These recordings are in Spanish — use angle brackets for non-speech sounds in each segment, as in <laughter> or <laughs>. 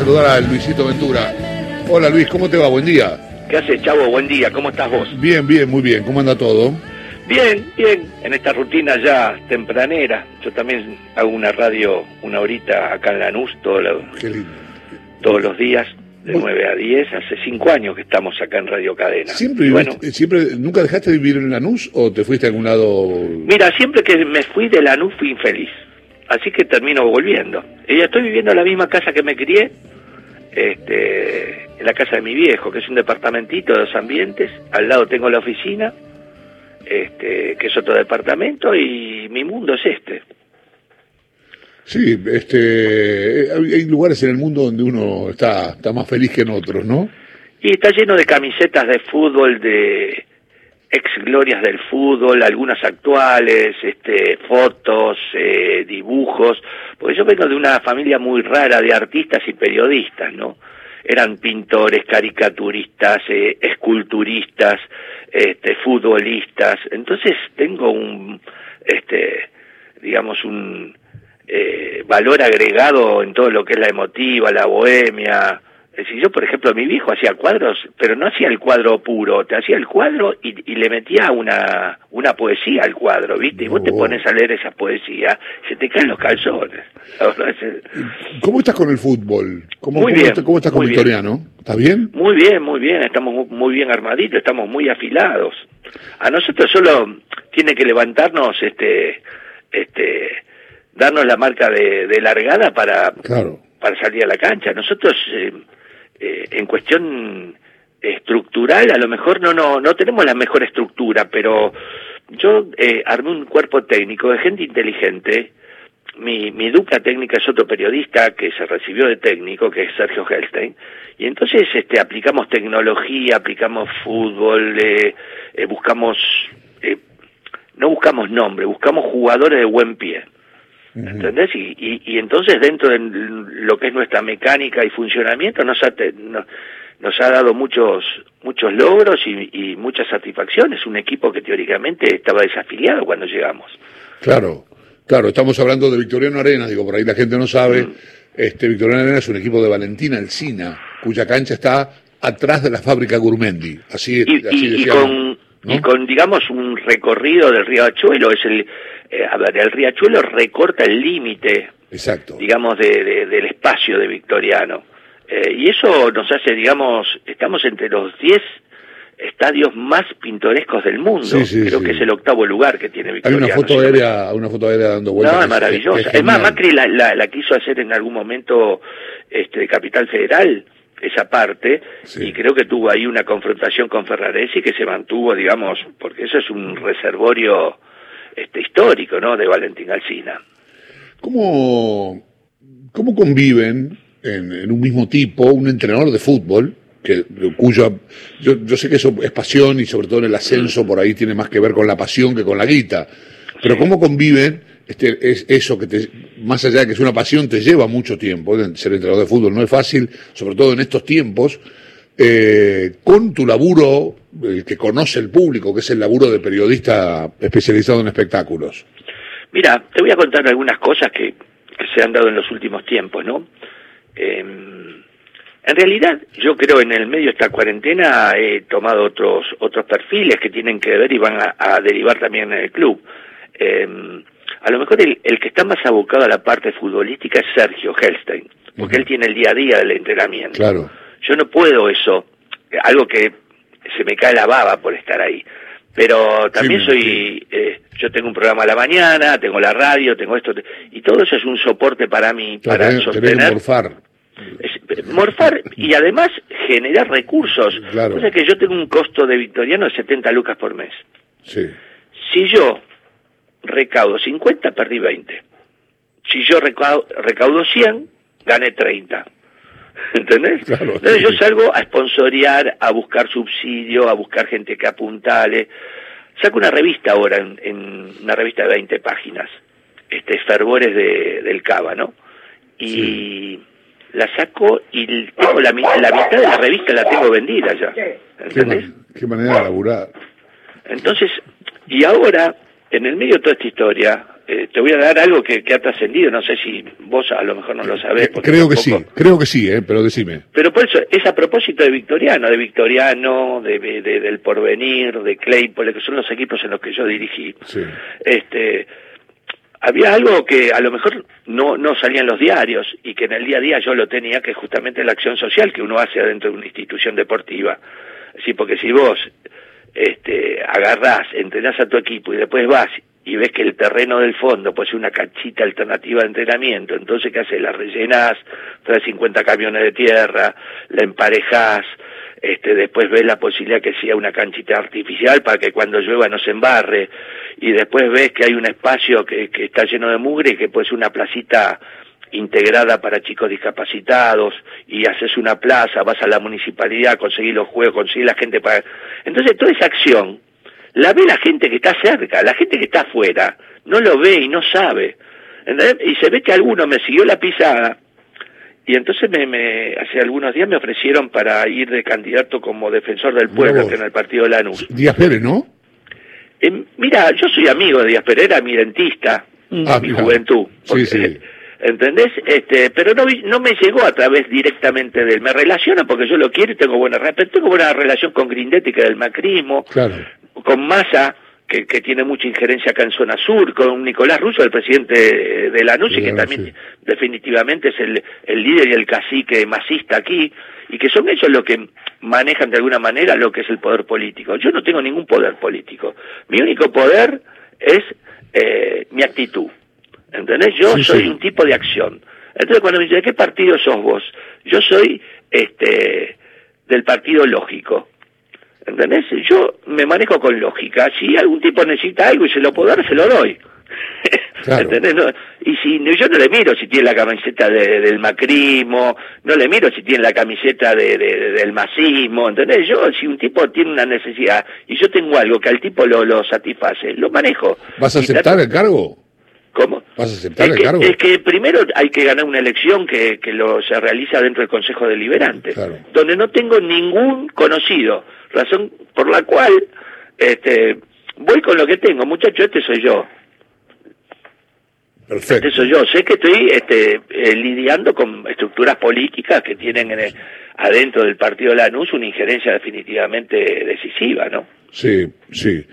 saludar a Luisito Ventura. Hola Luis, ¿cómo te va? Buen día. ¿Qué haces, Chavo? Buen día, ¿cómo estás vos? Bien, bien, muy bien. ¿Cómo anda todo? Bien, bien, en esta rutina ya tempranera. Yo también hago una radio una horita acá en Lanús todo lo- Qué lindo. todos los días, de Vos- 9 a 10. Hace cinco años que estamos acá en Radio Cadena. ¿Siempre, viviste- bueno, siempre, ¿Nunca dejaste de vivir en Lanús o te fuiste a algún lado? mira, siempre que me fui de Lanús fui infeliz. Así que termino volviendo. Y ya estoy viviendo en la misma casa que me crié, este, en la casa de mi viejo, que es un departamentito de dos ambientes. Al lado tengo la oficina, este, que es otro departamento, y mi mundo es este. Sí, este, hay hay lugares en el mundo donde uno está, está más feliz que en otros, ¿no? Y está lleno de camisetas de fútbol, de ex glorias del fútbol, algunas actuales, este, fotos, eh, dibujos, porque yo vengo de una familia muy rara de artistas y periodistas, ¿no? Eran pintores, caricaturistas, eh, esculturistas, este, futbolistas, entonces tengo un, este, digamos, un eh, valor agregado en todo lo que es la emotiva, la bohemia, es decir, yo, por ejemplo, mi viejo hacía cuadros, pero no hacía el cuadro puro, te hacía el cuadro y, y le metía una, una poesía al cuadro, ¿viste? Y vos te pones a leer esa poesía, se te caen los calzones. ¿Cómo estás con el fútbol? ¿Cómo, Muy cómo bien, estás, cómo estás con bien. Victoriano? ¿Estás bien? Muy bien, muy bien, estamos mu- muy bien armaditos, estamos muy afilados. A nosotros solo tiene que levantarnos, este, este, darnos la marca de, de largada para, Claro. para salir a la cancha. Nosotros, eh, eh, en cuestión estructural, a lo mejor no, no, no tenemos la mejor estructura, pero yo eh, armé un cuerpo técnico de gente inteligente. Mi, mi dupla técnica es otro periodista que se recibió de técnico, que es Sergio Helstein, y entonces este, aplicamos tecnología, aplicamos fútbol, eh, eh, buscamos, eh, no buscamos nombre, buscamos jugadores de buen pie. ¿Entendés? Y, y, y entonces dentro de lo que es nuestra mecánica y funcionamiento nos ha, te- no- nos ha dado muchos muchos logros y, y muchas satisfacciones. Un equipo que teóricamente estaba desafiliado cuando llegamos. Claro, claro, estamos hablando de Victoriano Arena, digo, por ahí la gente no sabe. Mm. Este Victoriano Arena es un equipo de Valentina Alcina, cuya cancha está atrás de la fábrica Gourmendi. Así, así decíamos, con, ¿no? y con, digamos, un recorrido del riachuelo, es el, eh, a ver, el riachuelo recorta el límite Exacto. digamos, de, de- del espacio de Victoriano. Eh, y eso nos hace, digamos, estamos entre los 10 estadios más pintorescos del mundo. Sí, sí, Creo sí. que es el octavo lugar que tiene Hay Victoriano. una foto aérea, una foto aérea dando vueltas. No, es maravillosa. Es, más. Macri la, la, la quiso hacer en algún momento este, Capital Federal, esa parte, Sí. y creo que tuvo ahí una confrontación con Ferraresi que se mantuvo, digamos, porque eso es un reservorio este, histórico, ¿no?, de Valentín Alsina. ¿Cómo, cómo conviven en, en un mismo tipo un entrenador de fútbol, que, cuyo, yo, yo sé que eso es pasión y sobre todo en el ascenso por ahí tiene más que ver con la pasión que con la guita, pero cómo conviven este, es eso que te, más allá de que es una pasión, te lleva mucho tiempo, ser entrenador de fútbol no es fácil, sobre todo en estos tiempos, eh, con tu laburo, el que conoce el público, que es el laburo de periodista especializado en espectáculos. Mira, te voy a contar algunas cosas que, que se han dado en los últimos tiempos, ¿no? Eh, en realidad, yo creo en el medio de esta cuarentena he tomado otros otros perfiles que tienen que ver y van a, a derivar también en el club. Eh, a lo mejor el, el que está más abocado a la parte futbolística es Sergio Helstein, porque él tiene el día a día del entrenamiento. Claro. Yo no puedo eso, algo que se me cae la baba por estar ahí. Pero también soy, eh, yo tengo un programa a la mañana, tengo la radio, tengo esto, y todo eso es un soporte para mí, para tenés, sostener, morfar. es- morfar y además generar recursos. Claro. O sea que yo tengo un costo de victoriano de 70 lucas por mes. Sí. Si yo recaudo 50, perdí 20. Si yo recaudo, recaudo 100, gané 30. <laughs> ¿Entendés? Claro, Entonces sí, yo salgo a sponsorear, a buscar subsidio, a buscar gente que apuntale. Saco una revista ahora, en, en una revista de 20 páginas, este Fervores de, del Cava, ¿no? Y la saco y tengo la, mi- la mitad de la revista la tengo vendida ya. Qué, ¿Entendés? man- qué manera de laburar. Entonces, y ahora, en el medio de toda esta historia, eh, te voy a dar algo que, ha trascendido, no sé si vos a lo mejor no lo sabés. Eh, creo que sí, creo que sí, eh, pero decime. Pero por eso, es a propósito de Victoriano, de Victoriano, de, del Porvenir, de Claypole, que son los equipos en los que yo dirigí. Este, había algo que a lo mejor no, no salía en los diarios y que en el día a día yo lo tenía, que es justamente la acción social que uno hace dentro de una institución deportiva. Sí, porque si vos este, agarrás, entrenás a tu equipo y después vas y ves que el terreno del fondo pues una canchita alternativa de entrenamiento, entonces ¿qué haces? La rellenás, traes 50 camiones de tierra, la emparejás, este, después ves la posibilidad que sea una canchita artificial para que cuando llueva no se embarre, y después ves que hay un espacio que, que está lleno de mugre y que puede ser una placita integrada para chicos discapacitados y haces una plaza, vas a la municipalidad, conseguir los juegos, conseguir la gente para... Entonces toda esa acción la ve la gente que está cerca, la gente que está afuera, no lo ve y no sabe. Y se ve que alguno me siguió la pisada y entonces me, me, hace algunos días me ofrecieron para ir de candidato como defensor del pueblo en el partido de Lanús. Díaz Pérez, ¿no? Eh, mira, yo soy amigo de Díaz Pérez, era mi dentista, ah, mi juventud. sí, sí. ¿Entendés? Este, pero no, no me llegó a través directamente de él. Me relaciona porque yo lo quiero y tengo buena, tengo buena relación con Grindetti, que del macrismo, con Massa, que, que, tiene mucha injerencia acá en zona sur, con Nicolás Russo, el presidente de la NUCI, que también definitivamente es el, el líder y el cacique masista aquí, y que son ellos los que manejan de alguna manera lo que es el poder político. Yo no tengo ningún poder político. Mi único poder es eh, mi actitud. ¿Entendés? Yo soy un tipo de acción. Entonces cuando me dicen, ¿de qué partido sos vos? Yo soy este del partido lógico. ¿Entendés? Yo me manejo con lógica. Si algún tipo necesita algo y se lo puedo dar, se lo doy. <laughs> ¿Entendés? y si yo no le miro si tiene la camiseta del macrismo, no le miro si tiene la camiseta de, del masismo, ¿entendés? Yo, si un tipo tiene una necesidad y yo tengo algo que al tipo lo, lo satisface, lo manejo. ¿Vas a aceptar el cargo? ¿Cómo? ¿Vas a aceptar es el cargo? Es que primero hay que ganar una elección que, que lo, se realiza dentro del Consejo Deliberante, donde no tengo ningún conocido, razón por la cual este, voy con lo que tengo. Muchacho, este soy yo. Perfecto. Este soy yo. Sé que estoy este, eh, lidiando con estructuras políticas que tienen en adentro del partido Lanús una injerencia definitivamente decisiva, ¿no? Sí, sí.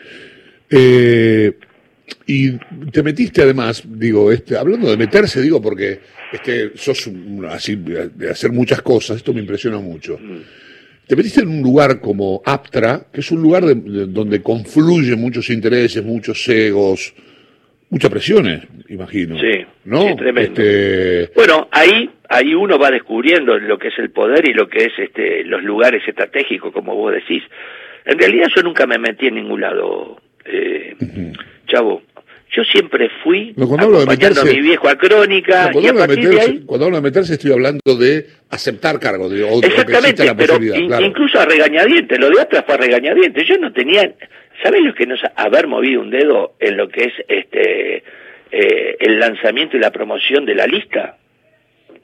Eh, y te metiste además, digo, este, hablando de meterse, digo, porque este, sos así de hacer muchas cosas, esto me impresiona mucho. Mm. Te metiste en un lugar como Aptra, que es un lugar donde confluyen muchos intereses, muchos egos, muchas presiones, imagino. Sí, ¿no? tremendo. Este... Bueno, ahí, ahí uno va descubriendo lo que es el poder y lo que es este, los lugares estratégicos, como vos decís. En realidad yo nunca me metí en ningún lado. Eh, chavo, yo siempre fui cuando acompañando a mi viejo a Crónica cuando, hablo de cuando hablo de meterse estoy hablando de aceptar cargos de, exactamente pero incluso a regañadientes lo de atrás fue a regañadientes yo no tenía ¿sabes lo que nos haber movido un dedo en lo que es este eh, el lanzamiento y la promoción de la lista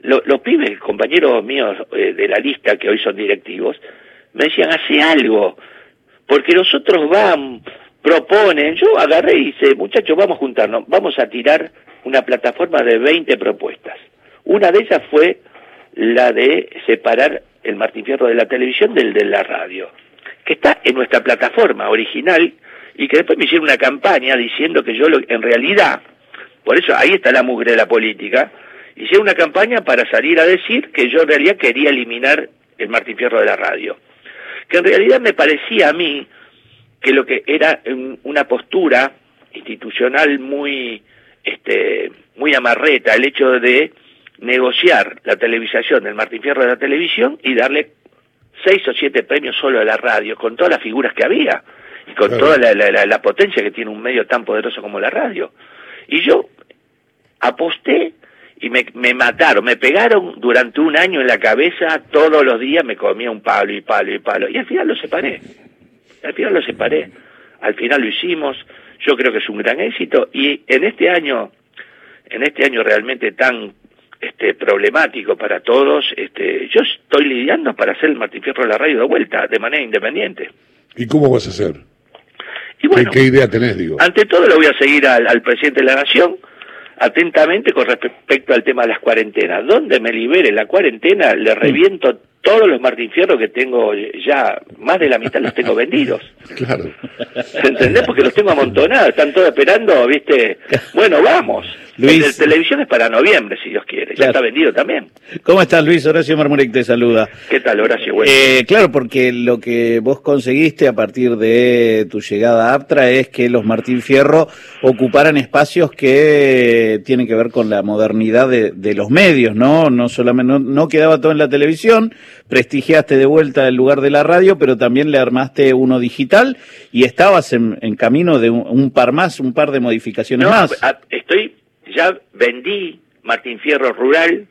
los pibes compañeros míos eh, de la lista que hoy son directivos me decían hace algo porque nosotros vamos proponen, yo agarré y hice, muchachos, vamos a juntarnos, vamos a tirar una plataforma de 20 propuestas. Una de esas fue la de separar el Martín Fierro de la televisión del de la radio, que está en nuestra plataforma original y que después me hicieron una campaña diciendo que yo en realidad, por eso ahí está la mugre de la política, hice una campaña para salir a decir que yo en realidad quería eliminar el Martín Fierro de la radio. Que en realidad me parecía a mí que lo que era una postura institucional muy este muy amarreta el hecho de negociar la televisación del Martín Fierro de la televisión y darle seis o siete premios solo a la radio con todas las figuras que había y con toda la, la, potencia que tiene un medio tan poderoso como la radio y yo aposté y me, me mataron, me pegaron durante un año en la cabeza, todos los días me comía un palo y palo y palo, y al final lo separé. Al final lo separé, al final lo hicimos, yo creo que es un gran éxito y en este año, en este año realmente tan este, problemático para todos, este, yo estoy lidiando para hacer el Martín Fierro de la radio de vuelta, de manera independiente. ¿Y cómo vas a hacer? Y bueno, ¿Qué, idea tenés, digo? Ante todo lo voy a seguir al, al presidente de la Nación atentamente con respecto al tema de las cuarentenas. Donde me libere la cuarentena, le reviento todos los Martín Fierro que tengo ya, más de la mitad los tengo vendidos. <laughs> Claro. ¿Entendés? Porque los tengo amontonados, están todos esperando, ¿viste? Bueno, vamos. Luis- El de televisión es para noviembre, si Dios quiere. Ya Claro. está vendido también. ¿Cómo estás, Luis? Horacio Marmurek te saluda. ¿Qué tal, Horacio? Bueno, Eh, claro, porque lo que vos conseguiste a partir de tu llegada a Aptra es que los Martín Fierro ocuparan espacios que tienen que ver con la modernidad de, de los medios, ¿no? No solamente no, no quedaba todo en la televisión, prestigiaste de vuelta el lugar de la radio, pero también le armaste uno digital y estabas en, en camino de un, un par más, un par de modificaciones no, más. estoy, ya vendí Martín Fierro Rural,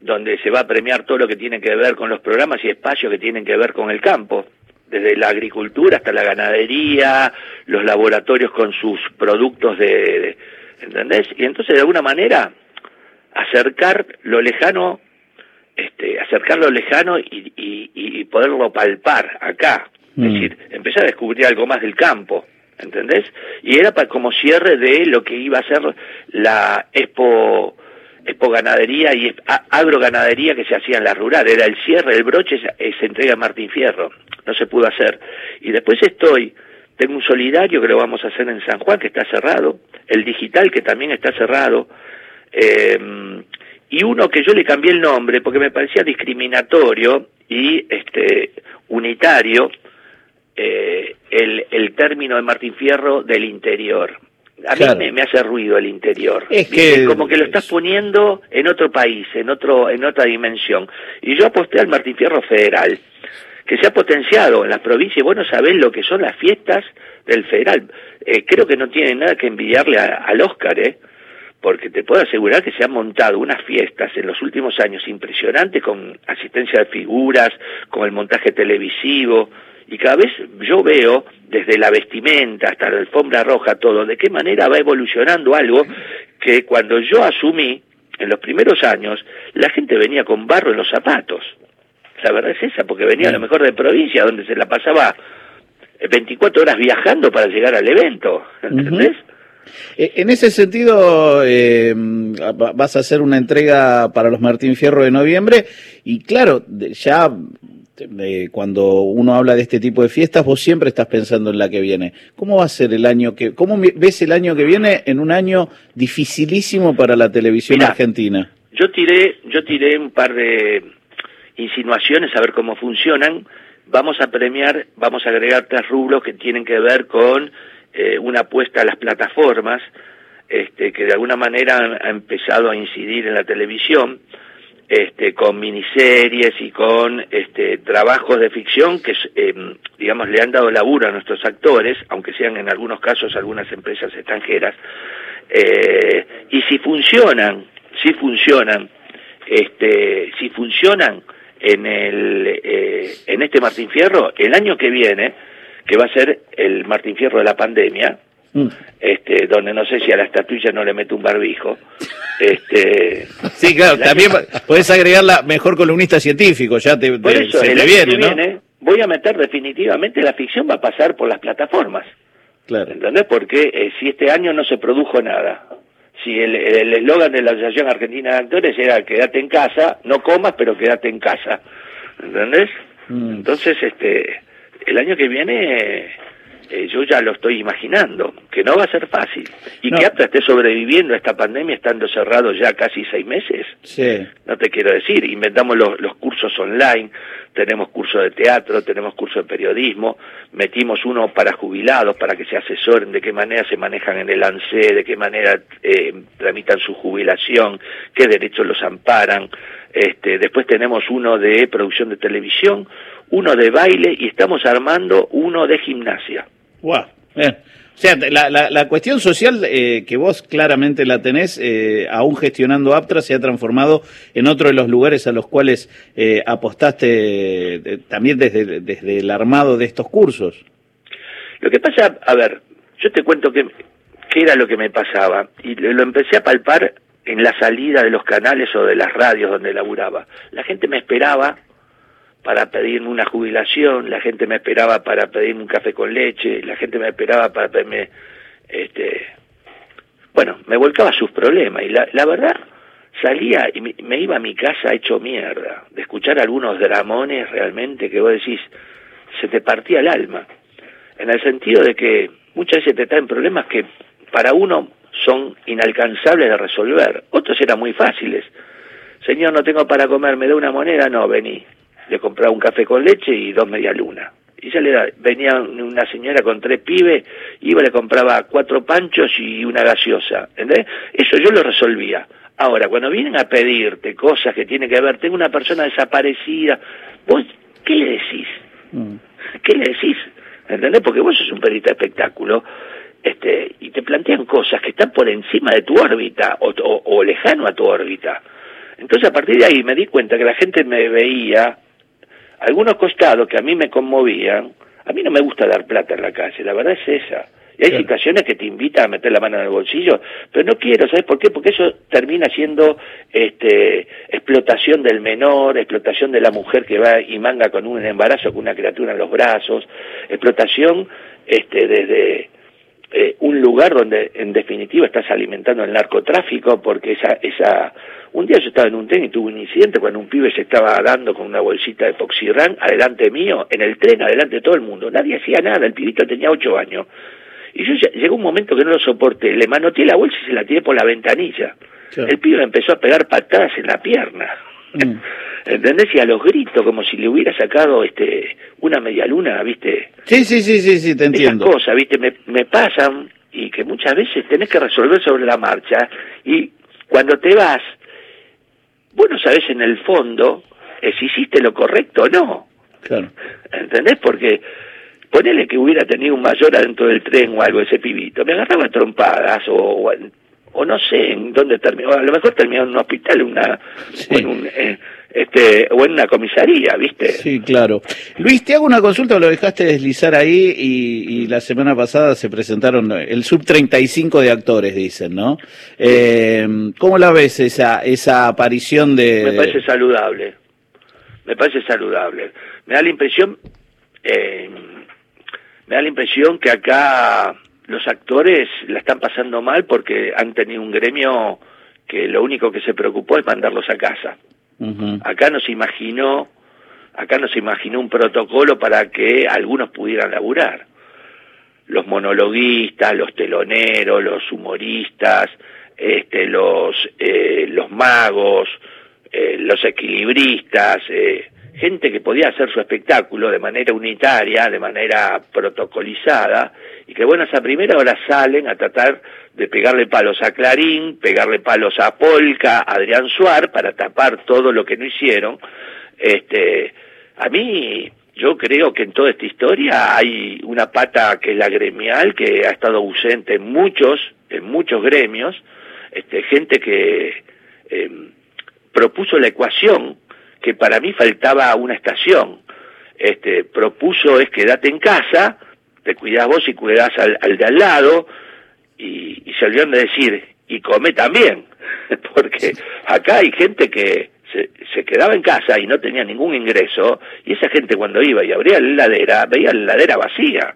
donde se va a premiar todo lo que tiene que ver con los programas y espacios que tienen que ver con el campo, desde la agricultura hasta la ganadería, los laboratorios con sus productos de, de- ¿entendés? Y entonces de alguna manera acercar lo lejano, este, acercar lo lejano y, y- y poderlo palpar acá, Mm. es decir, empezar a descubrir algo más del campo, ¿entendés? Y era pa- como cierre de lo que iba a ser la expo expo ganadería y agroganadería que se hacía en la rural, era el cierre, el broche se, entrega a Martín Fierro, no se pudo hacer. Y después estoy, tengo un solidario que lo vamos a hacer en San Juan, que está cerrado, el digital que también está cerrado, eh, y uno que yo le cambié el nombre porque me parecía discriminatorio y este unitario el, el término de Martín Fierro del interior. A mí me, me hace ruido el interior. Es que- como que lo estás poniendo en otro país, en otro, en otra dimensión. Y yo aposté al Martín Fierro federal, que se ha potenciado en las provincias. Y vos no sabés lo que son las fiestas del federal. Eh, creo que no tiene nada que envidiarle a- al Oscar, ¿eh? porque te puedo asegurar que se han montado unas fiestas en los últimos años impresionantes con asistencia de figuras, con el montaje televisivo, y cada vez yo veo desde la vestimenta hasta la alfombra roja todo, de qué manera va evolucionando algo que cuando yo asumí, en los primeros años, la gente venía con barro en los zapatos. La verdad es esa, porque venía a lo mejor de provincia, donde se la pasaba eh, 24 horas viajando para llegar al evento, ¿entendés? Eh, En ese sentido, eh, va- vas a hacer una entrega para los Martín Fierro de noviembre y claro, ya eh, cuando uno habla de este tipo de fiestas, vos siempre estás pensando en la que viene. ¿Cómo va a ser el año que, cómo ves el año que viene en un año dificilísimo para la televisión Mirá. argentina? Yo tiré, yo tiré un par de insinuaciones a ver cómo funcionan. Vamos a premiar, vamos a agregar tres rubros que tienen que ver con eh, una apuesta a las plataformas, este, que de alguna manera han, ha empezado a incidir en la televisión, este, con miniseries y con este, trabajos de ficción que, eh, digamos, le han dado laburo a nuestros actores, aunque sean en algunos casos algunas empresas extranjeras. Eh, y si funcionan, si funcionan, este, si funcionan en el, eh, en este Martín Fierro, el año que viene, que va a ser el Martín Fierro de la pandemia, Mm. este, donde no sé si a la estatuilla no le meto un barbijo, <laughs> este, Sí, claro, también año- podés agregarla mejor columnista científico, ya te, Por te- eso, se el te año viene, que ¿no? viene voy a meter definitivamente la ficción va a pasar por las plataformas, Claro. ¿entendés? Porque eh, si este año no se produjo nada, si el el eslogan de la Asociación Argentina de Actores era quédate en casa, no comas, pero quédate en casa, ¿entendés? Mm. Entonces, este, el año que viene eh, yo ya lo estoy imaginando, que no va a ser fácil. Y No. que APTA esté sobreviviendo a esta pandemia estando cerrado ya casi seis meses, Sí. no te quiero decir, inventamos los, los cursos online, tenemos cursos de teatro, tenemos cursos de periodismo, metimos uno para jubilados, para que se asesoren de qué manera se manejan en el ANSE, de qué manera eh, tramitan su jubilación, qué derechos los amparan. Este, después tenemos uno de producción de televisión, uno de baile y estamos armando uno de gimnasia. Wow. O sea, la, la, la cuestión social eh, que vos claramente la tenés, eh, aún gestionando Aptra, se ha transformado en otro de los lugares a los cuales eh, apostaste eh, también desde, desde el armado de estos cursos. Lo que pasa, a ver, yo te cuento que, qué era lo que me pasaba y lo, lo empecé a palpar en la salida de los canales o de las radios donde laburaba. La gente me esperaba para pedirme una jubilación, la gente me esperaba para pedirme un café con leche, la gente me esperaba para pedirme, este, bueno, me volcaba sus problemas y la, la verdad salía y me, iba a mi casa hecho mierda, de escuchar algunos dramones realmente que vos decís, se te partía el alma, en el sentido de que muchas veces te traen problemas que para uno son inalcanzables de resolver, otros eran muy fáciles. Señor, no tengo para comer, ¿me da una moneda? No, vení le compraba un café con leche y dos media luna. Y ya le da, venía una señora con tres pibes, iba, le compraba cuatro panchos y una gaseosa. ¿Entendés? Eso yo lo resolvía. Ahora, cuando vienen a pedirte cosas que tienen que ver, tengo una persona desaparecida, vos, ¿qué le decís? Mm. ¿Qué le decís? ¿Entendés? Porque vos sos un periodista de espectáculo este, y te plantean cosas que están por encima de tu órbita o, o lejano a tu órbita. Entonces, a partir de ahí me di cuenta que la gente me veía algunos costados que a mí me conmovían, a mí no me gusta dar plata en la calle, la verdad es esa. Y hay situaciones que te invitan a meter la mano en el bolsillo, pero no quiero, ¿sabes por qué? Porque eso termina siendo este, explotación del menor, explotación de la mujer que va y manga con un embarazo, con una criatura en los brazos, explotación este, desde eh, un lugar donde en definitiva estás alimentando el narcotráfico porque esa esa un día yo estaba en un tren y tuve un incidente cuando un pibe se estaba dando con una bolsita de poxirran adelante mío en el tren adelante de todo el mundo nadie hacía nada el pibito tenía ocho años y yo llegó un momento que no lo soporté le manoteé la bolsa y se la tiré por la ventanilla el pibe empezó a pegar patadas en la pierna mm. <laughs> ¿Entendés? Y a los gritos, como si le hubiera sacado este una media luna, ¿viste? Sí, sí, sí, sí, sí te entiendo. Esas cosas, ¿viste? Me, me pasan y que muchas veces tenés que resolver sobre la marcha y cuando te vas, vos no sabés en el fondo eh, si hiciste lo correcto o no. Claro. ¿Entendés? Porque ponele que hubiera tenido un mayor adentro del tren o algo ese pibito, me agarraba trompadas o, o, no sé en dónde terminó, a lo mejor terminó en un hospital una, en un, eh, este, o en una comisaría, ¿viste? Sí, claro. Luis, te hago una consulta, lo dejaste deslizar ahí y, la semana pasada se presentaron el sub 35 de actores, dicen, ¿no? Eh, ¿Cómo la ves esa, esa aparición de...? Me parece saludable, me parece saludable. Me da la impresión, eh, me da la impresión que acá los actores la están pasando mal porque han tenido un gremio que lo único que se preocupó es mandarlos a casa. Acá no se imaginó, acá no se imaginó un protocolo para que algunos pudieran laburar. Los monologuistas, los teloneros, los humoristas, este, los, eh, los magos, eh, los equilibristas, eh, gente que podía hacer su espectáculo de manera unitaria, de manera protocolizada, y que bueno, esa primera hora salen a tratar de pegarle palos a Clarín, pegarle palos a Polka, a Adrián Suar, para tapar todo lo que no hicieron. Este, a mí, yo creo que en toda esta historia hay una pata que es la gremial, que ha estado ausente en muchos, en muchos gremios, este, gente que eh, propuso la ecuación que para mí faltaba una estación. Este, propuso es quedate en casa, te cuidás vos y cuidás al, de al lado, y, y se olvidaron de decir, y come también, <laughs> porque acá hay gente que se, se, quedaba en casa y no tenía ningún ingreso, y esa gente cuando iba y abría la heladera, veía la heladera vacía.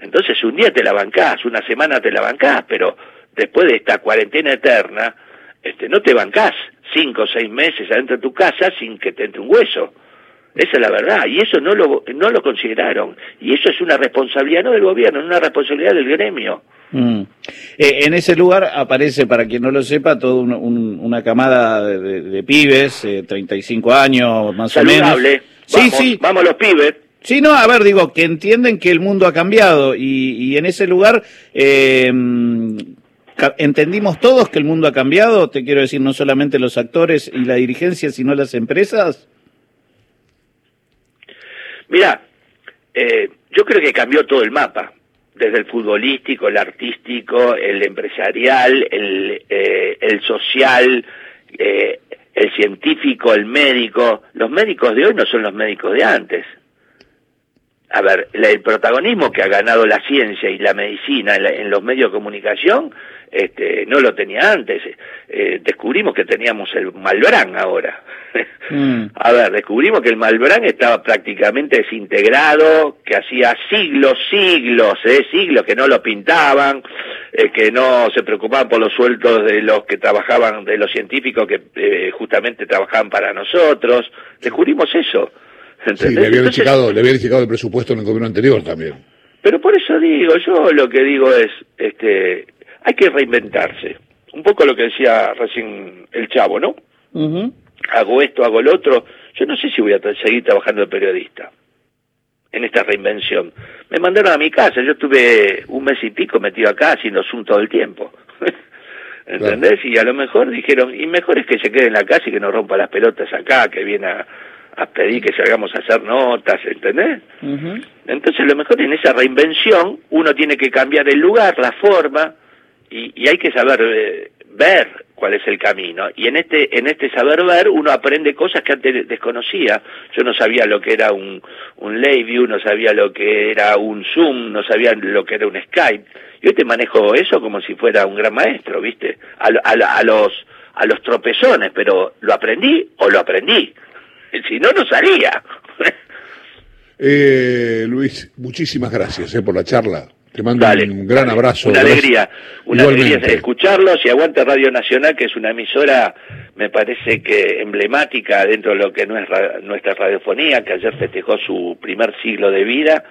Entonces un día te la bancás, una semana te la bancás, pero después de esta cuarentena eterna, este, no te bancás cinco o seis meses adentro de tu casa sin que te entre un hueso. Esa es la verdad, y eso no lo, no lo consideraron. Y eso es una responsabilidad no del gobierno, es una responsabilidad del gremio. Mm. Eh, en ese lugar aparece, para quien no lo sepa, toda una camada de, pibes, eh, 35 años más o menos. Sí, sí. Vamos los pibes. Sí, no, a ver, digo, que entienden que el mundo ha cambiado y, y en ese lugar eh, ¿Entendimos todos que el mundo ha cambiado? Te quiero decir, no solamente los actores y la dirigencia, sino las empresas. Mira, eh, yo creo que cambió todo el mapa, desde el futbolístico, el artístico, el empresarial, el, eh, el social, eh, el científico, el médico. Los médicos de hoy no son los médicos de antes. a ver, el protagonismo que ha ganado la ciencia y la medicina en, los medios de comunicación, este, no lo tenía antes. Eh, descubrimos que teníamos el Malbrán ahora. Mm. <laughs> A ver, descubrimos que el Malbrán estaba prácticamente desintegrado, que hacía siglos, siglos, eh, siglos que no lo pintaban, eh, que no se preocupaban por los sueldos de los que trabajaban, de los científicos que eh, justamente trabajaban para nosotros. Descubrimos eso. Sí, le habían, checado, le el presupuesto en el gobierno anterior también. Pero por eso digo, yo lo que digo es, este, hay que reinventarse. Un poco lo que decía recién el chavo, ¿no? Hago esto, hago lo otro. Yo no sé si voy a seguir trabajando de periodista en esta reinvención. Me mandaron a mi casa, yo estuve un mes y pico metido acá haciendo Zoom todo el tiempo. <laughs> ¿Entendés? Y a lo mejor dijeron, y mejor es que se quede en la casa y que no rompa las pelotas acá, que viene a, a pedir que salgamos a hacer notas, ¿entendés? Entonces lo mejor en esa reinvención uno tiene que cambiar el lugar, la forma, y, hay que saber eh, ver cuál es el camino. Y en este, en este saber ver uno aprende cosas que antes desconocía. Yo no sabía lo que era un, un View, no sabía lo que era un Zoom, no sabía lo que era un Skype. Yo te manejo eso como si fuera un gran maestro, ¿viste? A, a, a los a los tropezones, pero ¿lo aprendí o lo aprendí? si no, no salía. <laughs> eh, Luis, muchísimas gracias eh, por la charla. Te mando un gran abrazo. Una alegría, una alegría escucharlos y aguante Radio Nacional, que es una emisora, me parece que emblemática dentro de lo que no es nuestra radiofonía, que ayer festejó su primer siglo de vida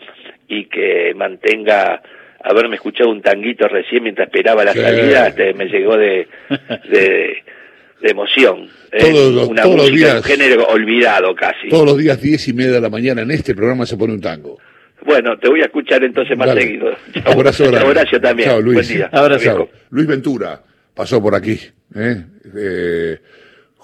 y que mantenga haberme escuchado un tanguito recién mientras esperaba la salida, este, me llegó de, de de emoción. Todos, una todos los días, un género olvidado casi. Todos los días, diez y media de la mañana, en este programa se pone un tango. Bueno, te voy a escuchar entonces más seguido. <laughs> Abrazo Horacio también. Chao, Luis. Buen día. Abrazo. Luis Ventura pasó por aquí. ¿eh? Eh,